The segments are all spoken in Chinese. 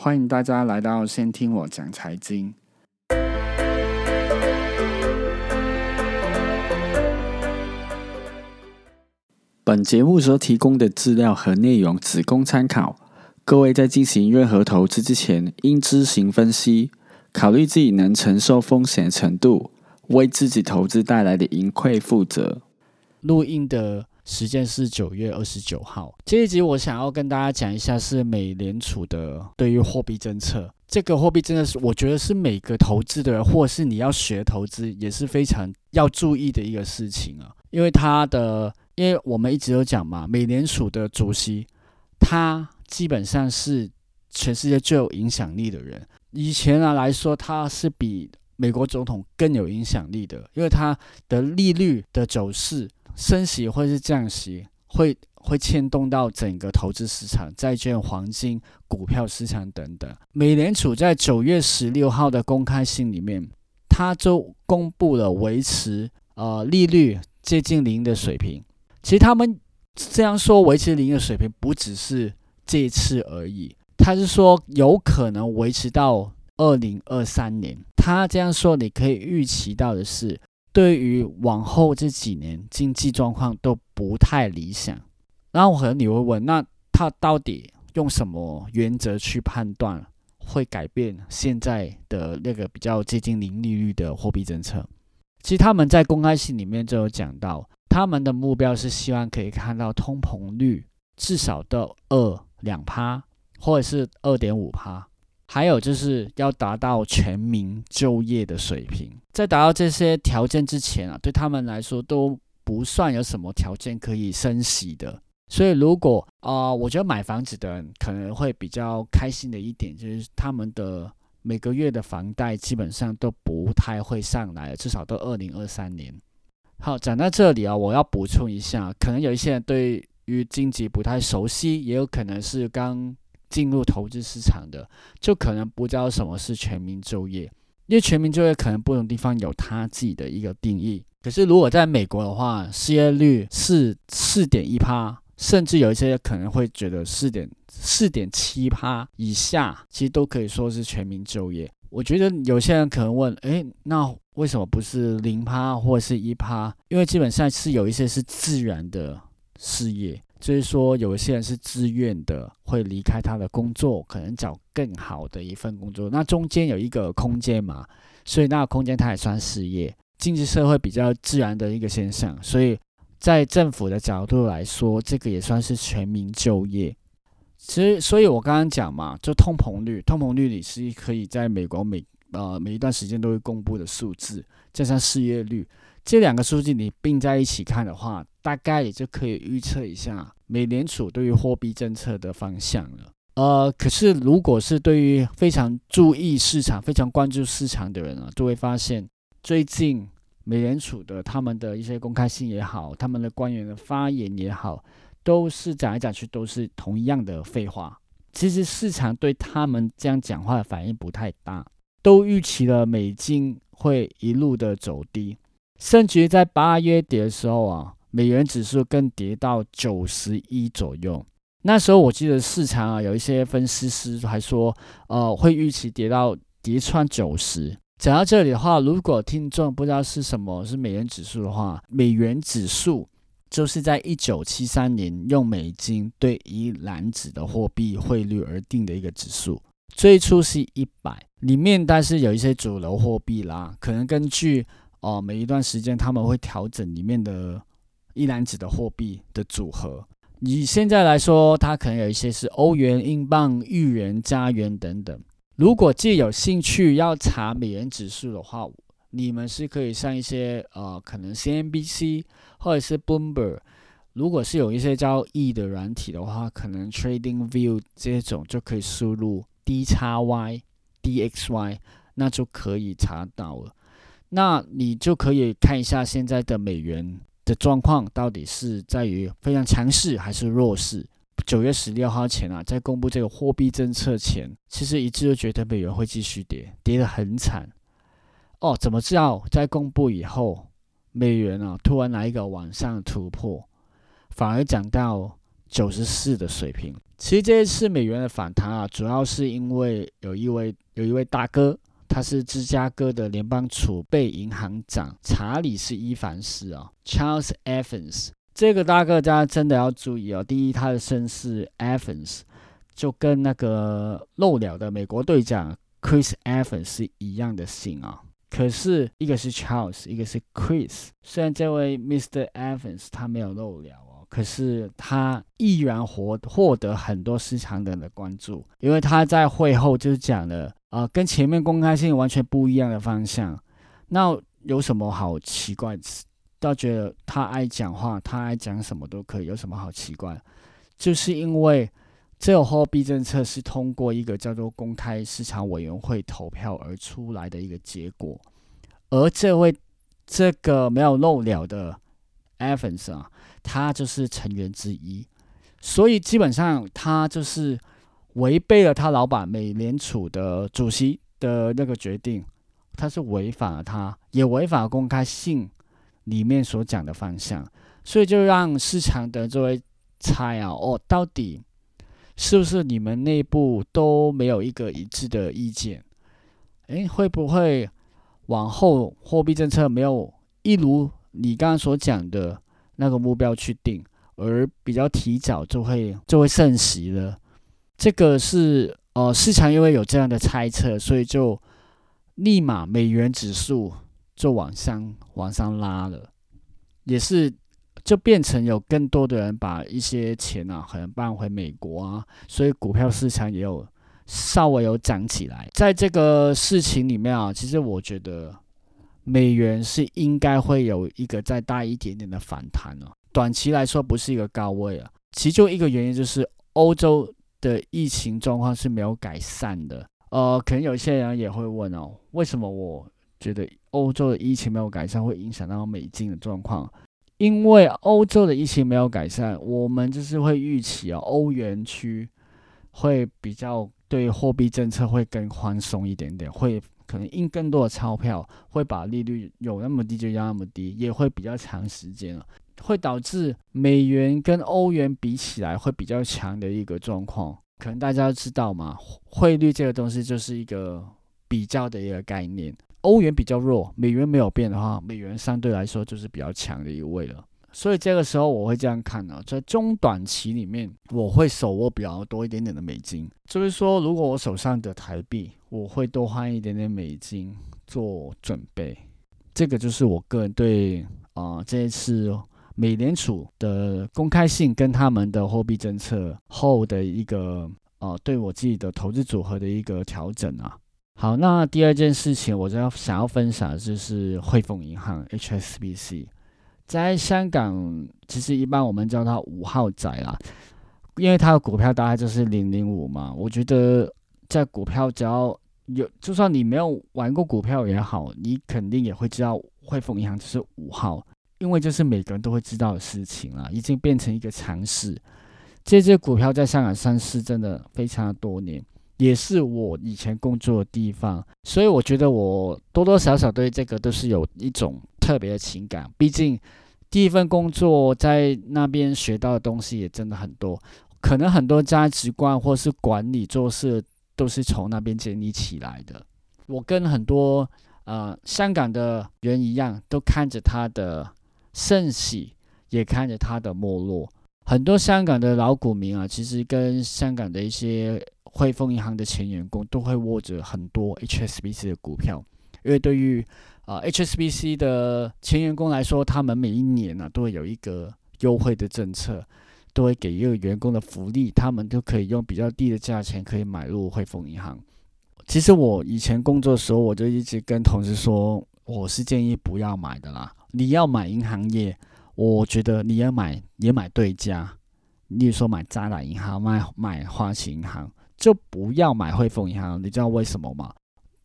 欢迎大家来到先听我讲财经。本节目所提供的资料和内容只供参考，各位在进行任何投资之前，应自行分析，考虑自己能承受风险程度，为自己投资带来的盈亏负责。录音的时间是九月二十九号。这一集我想要跟大家讲一下是美联储的对于货币政策。这个货币真的是我觉得是每个投资的人，或是你要学投资，也是非常要注意的一个事情啊，因为它的。因为我们一直有讲嘛，美联储的主席，他基本上是全世界最有影响力的人。以前啊来说，他是比美国总统更有影响力的，因为他的利率的走势，升息或是降息，会会牵动到整个投资市场、债券、黄金、股票市场等等。美联储在九月十六号的公开信里面，他就公布了维持呃利率接近零的水平。其实他们这样说维持零的水平，不只是这一次而已。他是说有可能维持到二零二三年。他这样说，你可以预期到的是，对于往后这几年经济状况都不太理想。然后可能你会问，那他到底用什么原则去判断会改变现在的那个比较接近零利率的货币政策？其实他们在公开信里面就有讲到。他们的目标是希望可以看到通膨率至少到二两趴，或者是二点五趴，还有就是要达到全民就业的水平。在达到这些条件之前啊，对他们来说都不算有什么条件可以升息的。所以，如果啊，我觉得买房子的人可能会比较开心的一点，就是他们的每个月的房贷基本上都不太会上来，至少到二零二三年。好，讲到这里啊，我要补充一下，可能有一些人对于经济不太熟悉，也有可能是刚进入投资市场的，就可能不知道什么是全民就业。因为全民就业可能不同地方有他自己的一个定义。可是如果在美国的话，失业率是四点一趴，甚至有一些可能会觉得四点四点七趴以下，其实都可以说是全民就业。我觉得有些人可能问，诶，那为什么不是零趴或者是一趴？因为基本上是有一些是自然的事业，就是说有一些人是自愿的会离开他的工作，可能找更好的一份工作。那中间有一个空间嘛，所以那个空间它也算事业，经济社会比较自然的一个现象。所以在政府的角度来说，这个也算是全民就业。其实，所以我刚刚讲嘛，就通膨率，通膨率你是可以在美国每呃每一段时间都会公布的数字，加上失业率这两个数据你并在一起看的话，大概也就可以预测一下美联储对于货币政策的方向了。呃，可是如果是对于非常注意市场、非常关注市场的人啊，就会发现最近美联储的他们的一些公开信也好，他们的官员的发言也好。都是讲来讲去都是同一样的废话。其实市场对他们这样讲话的反应不太大，都预期了美金会一路的走低，甚至在八月底的时候啊，美元指数更跌到九十一左右。那时候我记得市场啊有一些分析师还说，呃，会预期跌到跌穿九十。讲到这里的话，如果听众不知道是什么是美元指数的话，美元指数。就是在一九七三年用美金对一篮子的货币汇率而定的一个指数，最初是一百，里面但是有一些主流货币啦，可能根据哦每一段时间他们会调整里面的一篮子的货币的组合。以现在来说，它可能有一些是欧元、英镑、日元、加元等等。如果既有兴趣要查美元指数的话，你们是可以上一些呃，可能 CNBC 或者是 Bloomberg，如果是有一些交易的软体的话，可能 Trading View 这种就可以输入 D 叉 Y DXY，那就可以查到了。那你就可以看一下现在的美元的状况到底是在于非常强势还是弱势。九月十六号前啊，在公布这个货币政策前，其实一致都觉得美元会继续跌，跌得很惨。哦，怎么知道在公布以后，美元啊突然来一个往上突破，反而讲到九十四的水平。其实这一次美元的反弹啊，主要是因为有一位有一位大哥，他是芝加哥的联邦储备银行长查理斯伊凡斯哦，Charles Evans。这个大哥大家真的要注意哦。第一，他的姓氏 Evans，就跟那个漏了的美国队长 Chris Evans 是一样的姓啊。可是一个是 Charles，一个是 Chris。虽然这位 Mr. Evans 他没有漏鸟。可是他依然获获得很多市场人的关注，因为他在会后就讲了啊，跟前面公开性完全不一样的方向。那有什么好奇怪？倒觉得他爱讲话，他爱讲什么都可以，有什么好奇怪？就是因为这个货币政策是通过一个叫做公开市场委员会投票而出来的一个结果，而这位这个没有漏了的 Evans 啊。他就是成员之一，所以基本上他就是违背了他老板美联储的主席的那个决定，他是违反了他，也违反公开信里面所讲的方向，所以就让市场的这位猜啊，哦，到底是不是你们内部都没有一个一致的意见？诶，会不会往后货币政策没有一如你刚刚所讲的？那个目标去定，而比较提早就会就会盛行了。这个是呃市场因为有这样的猜测，所以就立马美元指数就往上往上拉了，也是就变成有更多的人把一些钱啊可能搬回美国啊，所以股票市场也有稍微有涨起来。在这个事情里面啊，其实我觉得。美元是应该会有一个再大一点点的反弹了，短期来说不是一个高位啊。其中一个原因就是欧洲的疫情状况是没有改善的。呃，可能有些人也会问哦，为什么我觉得欧洲的疫情没有改善会影响到美金的状况？因为欧洲的疫情没有改善，我们就是会预期啊，欧元区会比较对货币政策会更宽松一点点，会。可能印更多的钞票，会把利率有那么低就压那么低，也会比较长时间了，会导致美元跟欧元比起来会比较强的一个状况。可能大家都知道嘛，汇率这个东西就是一个比较的一个概念。欧元比较弱，美元没有变的话，美元相对来说就是比较强的一位了。所以这个时候我会这样看呢，在中短期里面，我会手握比较多一点点的美金，就是说，如果我手上的台币，我会多换一点点美金做准备。这个就是我个人对啊这一次美联储的公开信跟他们的货币政策后的一个呃对我自己的投资组合的一个调整啊。好，那第二件事情，我就要想要分享的就是汇丰银行 HSBC。在香港，其实一般我们叫它五号仔啦，因为它的股票大概就是零零五嘛。我觉得在股票只要有，就算你没有玩过股票也好，你肯定也会知道汇丰银行就是五号，因为这是每个人都会知道的事情了，已经变成一个常识。这只股票在香港上市真的非常多年，也是我以前工作的地方，所以我觉得我多多少少对这个都是有一种。特别的情感，毕竟第一份工作在那边学到的东西也真的很多，可能很多价值观或是管理做事都是从那边建立起来的。我跟很多呃香港的人一样，都看着他的盛喜，也看着他的没落。很多香港的老股民啊，其实跟香港的一些汇丰银行的前员工都会握着很多 HSBC 的股票，因为对于啊，HSBC 的前员工来说，他们每一年呢都会有一个优惠的政策，都会给一个员工的福利，他们都可以用比较低的价钱可以买入汇丰银行。其实我以前工作的时候，我就一直跟同事说，我是建议不要买的啦。你要买银行业，我觉得你要买也买对家，例如说买渣打银行、买买花旗银行，就不要买汇丰银行。你知道为什么吗？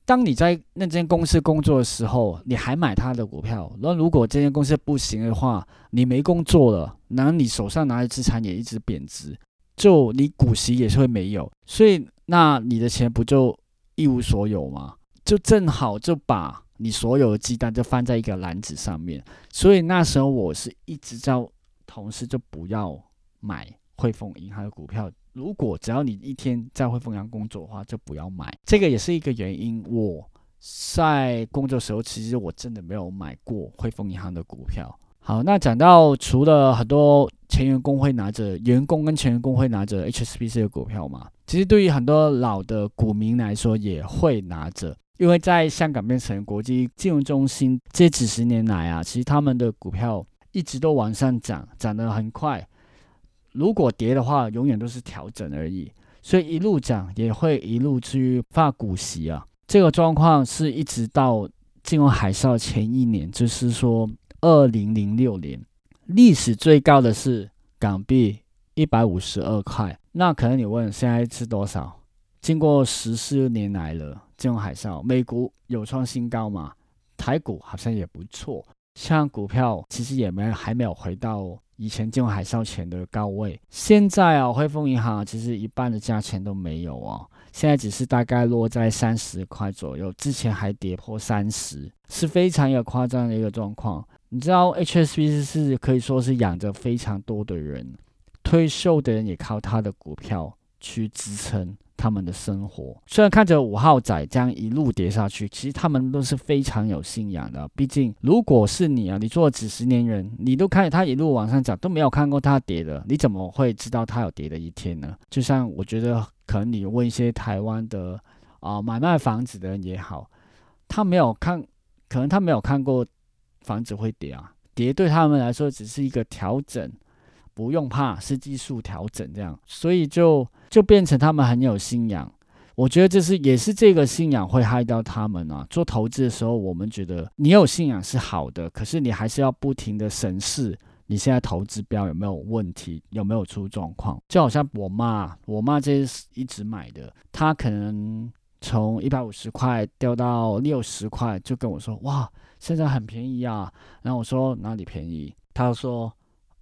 当你在那间公司工作的时候，你还买他的股票。那如果这间公司不行的话，你没工作了，然后你手上拿的资产也一直贬值，就你股息也是会没有。所以，那你的钱不就一无所有吗？就正好就把你所有的鸡蛋就放在一个篮子上面。所以那时候我是一直叫同事就不要买汇丰银行的股票。如果只要你一天在汇丰银行工作的话，就不要买。这个也是一个原因。我在工作时候，其实我真的没有买过汇丰银行的股票。好，那讲到除了很多前员工会拿着员工跟前员工会拿着 HSBC 的股票嘛，其实对于很多老的股民来说也会拿着，因为在香港变成国际金融中心这几十年来啊，其实他们的股票一直都往上涨，涨得很快。如果跌的话，永远都是调整而已，所以一路涨也会一路去发股息啊。这个状况是一直到金融海啸前一年，就是说。二零零六年，历史最高的是港币一百五十二块。那可能你问现在是多少？经过十四年来了金融海啸，美股有创新高嘛？台股好像也不错，像股票其实也没还没有回到以前金融海啸前的高位。现在啊，汇丰银行其实一半的价钱都没有哦。现在只是大概落在三十块左右，之前还跌破三十，是非常有夸张的一个状况。你知道 HSBC 是可以说是养着非常多的人，退休的人也靠他的股票去支撑他们的生活。虽然看着五号仔这样一路跌下去，其实他们都是非常有信仰的。毕竟，如果是你啊，你做了几十年人，你都看他一路往上涨，都没有看过他跌的，你怎么会知道他有跌的一天呢？就像我觉得，可能你问一些台湾的啊买卖房子的人也好，他没有看，可能他没有看过。房子会跌啊，跌对他们来说只是一个调整，不用怕，是技术调整这样，所以就就变成他们很有信仰。我觉得这是也是这个信仰会害到他们啊。做投资的时候，我们觉得你有信仰是好的，可是你还是要不停的审视你现在投资标有没有问题，有没有出状况。就好像我妈，我妈这一直买的，她可能从一百五十块掉到六十块，就跟我说哇。现在很便宜啊，然后我说哪里便宜？她说，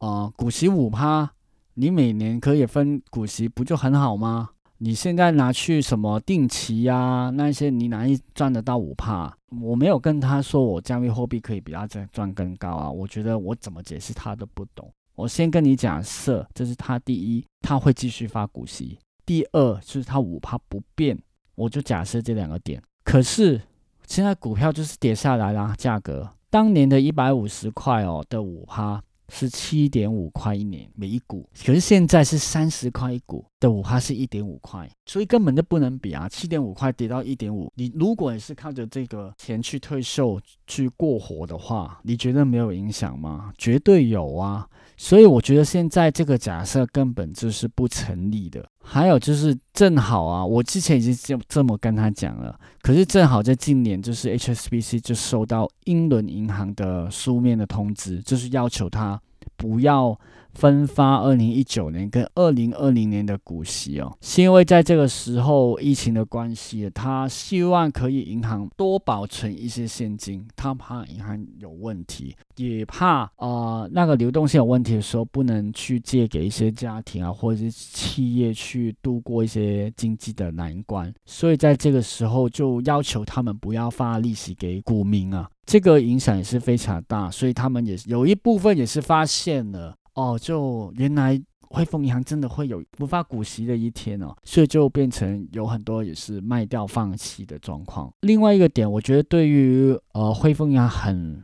呃，股息五趴，你每年可以分股息，不就很好吗？你现在拿去什么定期呀，那些你哪里赚得到五趴？我没有跟他说我加密货币可以比他赚赚更高啊，我觉得我怎么解释他都不懂。我先跟你假设，这是他第一，他会继续发股息；第二就是他五趴不变，我就假设这两个点。可是。现在股票就是跌下来啦，价格当年的一百五十块哦的五趴是七点五块一年每一股，可是现在是三十块一股的五花是一点五块，所以根本就不能比啊！七点五块跌到一点五，你如果你是靠着这个钱去退休去过活的话，你觉得没有影响吗？绝对有啊！所以我觉得现在这个假设根本就是不成立的。还有就是正好啊，我之前已经这这么跟他讲了，可是正好在近年，就是 HSBC 就收到英伦银行的书面的通知，就是要求他不要。分发二零一九年跟二零二零年的股息哦，是因为在这个时候疫情的关系，他希望可以银行多保存一些现金，他怕银行有问题，也怕啊那个流动性有问题的时候不能去借给一些家庭啊或者是企业去度过一些经济的难关，所以在这个时候就要求他们不要发利息给股民啊，这个影响也是非常大，所以他们也有一部分也是发现了。哦，就原来汇丰银行真的会有不发股息的一天哦，所以就变成有很多也是卖掉放弃的状况。另外一个点，我觉得对于呃汇丰银行很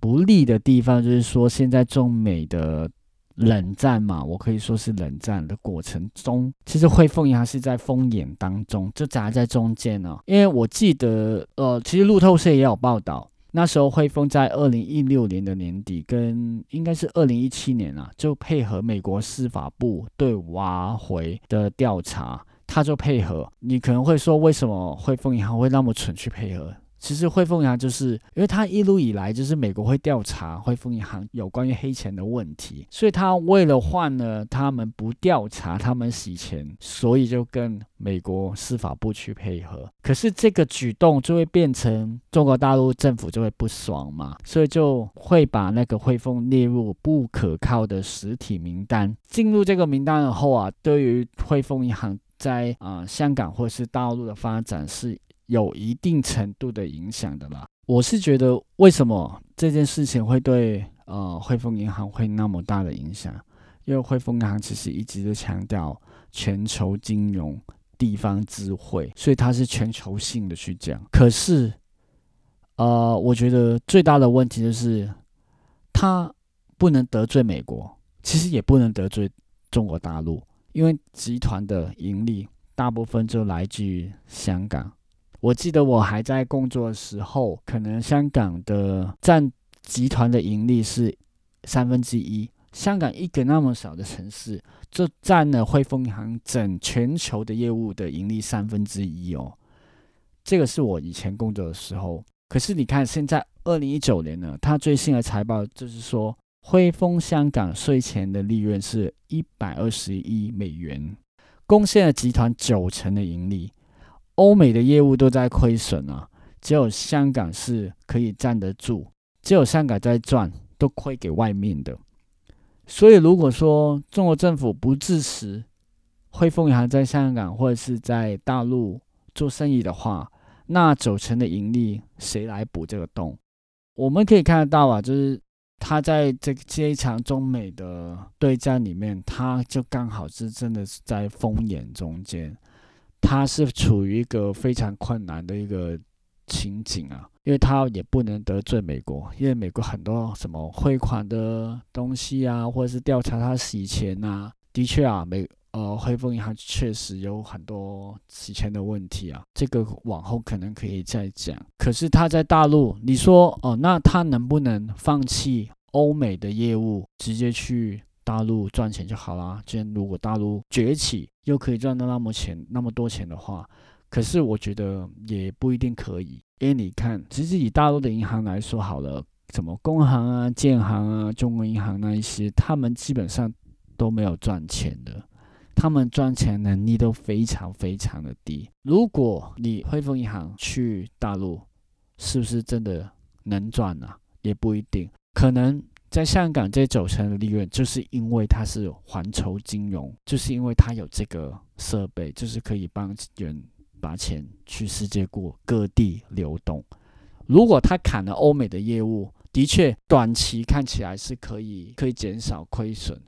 不利的地方，就是说现在中美的冷战嘛，我可以说是冷战的过程中，其实汇丰银行是在风眼当中，就夹在中间呢。因为我记得呃，其实路透社也有报道。那时候汇丰在二零一六年的年底，跟应该是二零一七年啊，就配合美国司法部对挖回的调查，他就配合。你可能会说，为什么汇丰银行会那么蠢去配合？其实汇丰银行就是因为他一路以来就是美国会调查汇丰银行有关于黑钱的问题，所以他为了换了他们不调查他们洗钱，所以就跟美国司法部去配合。可是这个举动就会变成中国大陆政府就会不爽嘛，所以就会把那个汇丰列入不可靠的实体名单。进入这个名单以后啊，对于汇丰银行在啊香港或是大陆的发展是。有一定程度的影响的啦。我是觉得，为什么这件事情会对呃汇丰银行会那么大的影响？因为汇丰银行其实一直都强调全球金融、地方智慧，所以它是全球性的去讲。可是，呃，我觉得最大的问题就是它不能得罪美国，其实也不能得罪中国大陆，因为集团的盈利大部分就来自于香港。我记得我还在工作的时候，可能香港的占集团的盈利是三分之一。香港一个那么小的城市，就占了汇丰银行整全球的业务的盈利三分之一哦。这个是我以前工作的时候。可是你看，现在二零一九年呢，它最新的财报就是说，汇丰香港税前的利润是一百二十亿美元，贡献了集团九成的盈利。欧美的业务都在亏损啊，只有香港是可以站得住，只有香港在赚，都亏给外面的。所以，如果说中国政府不支持汇丰银行在香港或者是在大陆做生意的话，那九成的盈利谁来补这个洞？我们可以看得到啊，就是他在这这一场中美的对战里面，他就刚好是真的是在风眼中间，他是处于一个非常困难的一个情景啊。因为他也不能得罪美国，因为美国很多什么汇款的东西啊，或者是调查他洗钱呐，的确啊，美呃汇丰银行确实有很多洗钱的问题啊，这个往后可能可以再讲。可是他在大陆，你说哦，那他能不能放弃欧美的业务，直接去大陆赚钱就好啦？既然如果大陆崛起，又可以赚到那么钱那么多钱的话，可是我觉得也不一定可以。因为你看，其实以大陆的银行来说好了，什么工行啊、建行啊、中国银行那一些，他们基本上都没有赚钱的，他们赚钱能力都非常非常的低。如果你汇丰银行去大陆，是不是真的能赚呢？也不一定。可能在香港这九成的利润，就是因为它是环球金融，就是因为它有这个设备，就是可以帮人。把钱去世界过各地流动。如果他砍了欧美的业务，的确短期看起来是可以可以减少亏损，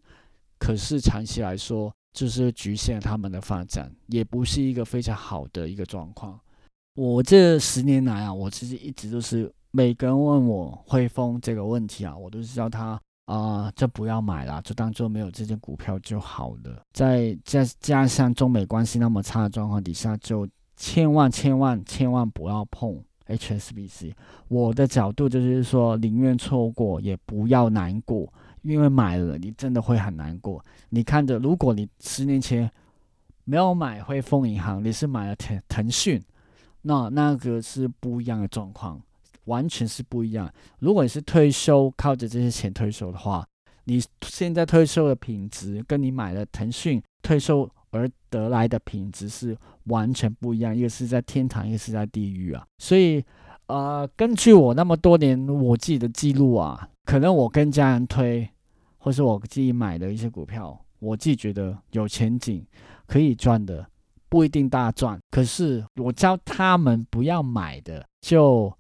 可是长期来说就是局限他们的发展，也不是一个非常好的一个状况。我这十年来啊，我其实一直都是每个人问我汇丰这个问题啊，我都是叫他啊，就不要买了，就当做没有这件股票就好了。在加加上中美关系那么差的状况底下，就千万千万千万不要碰 HSBC。我的角度就是说，宁愿错过也不要难过，因为买了你真的会很难过。你看着，如果你十年前没有买汇丰银行，你是买了腾腾讯，那那个是不一样的状况，完全是不一样。如果你是退休，靠着这些钱退休的话，你现在退休的品质跟你买了腾讯退休。而得来的品质是完全不一样，一个是在天堂，一个是在地狱啊。所以，呃，根据我那么多年我自己的记录啊，可能我跟家人推，或是我自己买的一些股票，我自己觉得有前景，可以赚的，不一定大赚。可是我教他们不要买的，就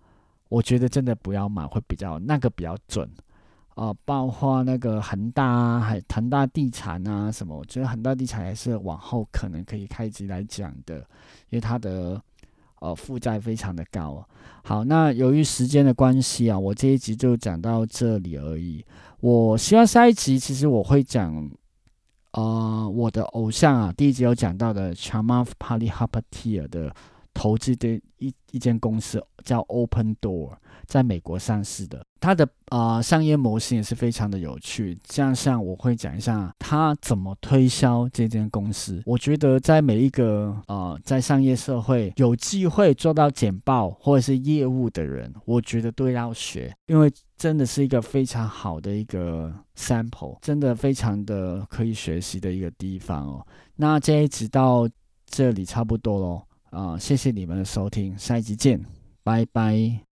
我觉得真的不要买会比较那个比较准。啊，包括那个恒大啊，还恒大地产啊什么，我觉得恒大地产还是往后可能可以开机来讲的，因为它的呃负债非常的高。好，那由于时间的关系啊，我这一集就讲到这里而已。我希望下一集其实我会讲，呃，我的偶像啊，第一集有讲到的 Chamath Palihapitiya 的投资的一一间公司叫 Open Door，在美国上市的。它的啊商业模式也是非常的有趣，这样像我会讲一下它怎么推销这间公司。我觉得在每一个呃在商业社会有机会做到简报或者是业务的人，我觉得都要学，因为真的是一个非常好的一个 sample，真的非常的可以学习的一个地方哦。那这一集到这里差不多喽，啊，谢谢你们的收听，下一集见，拜拜。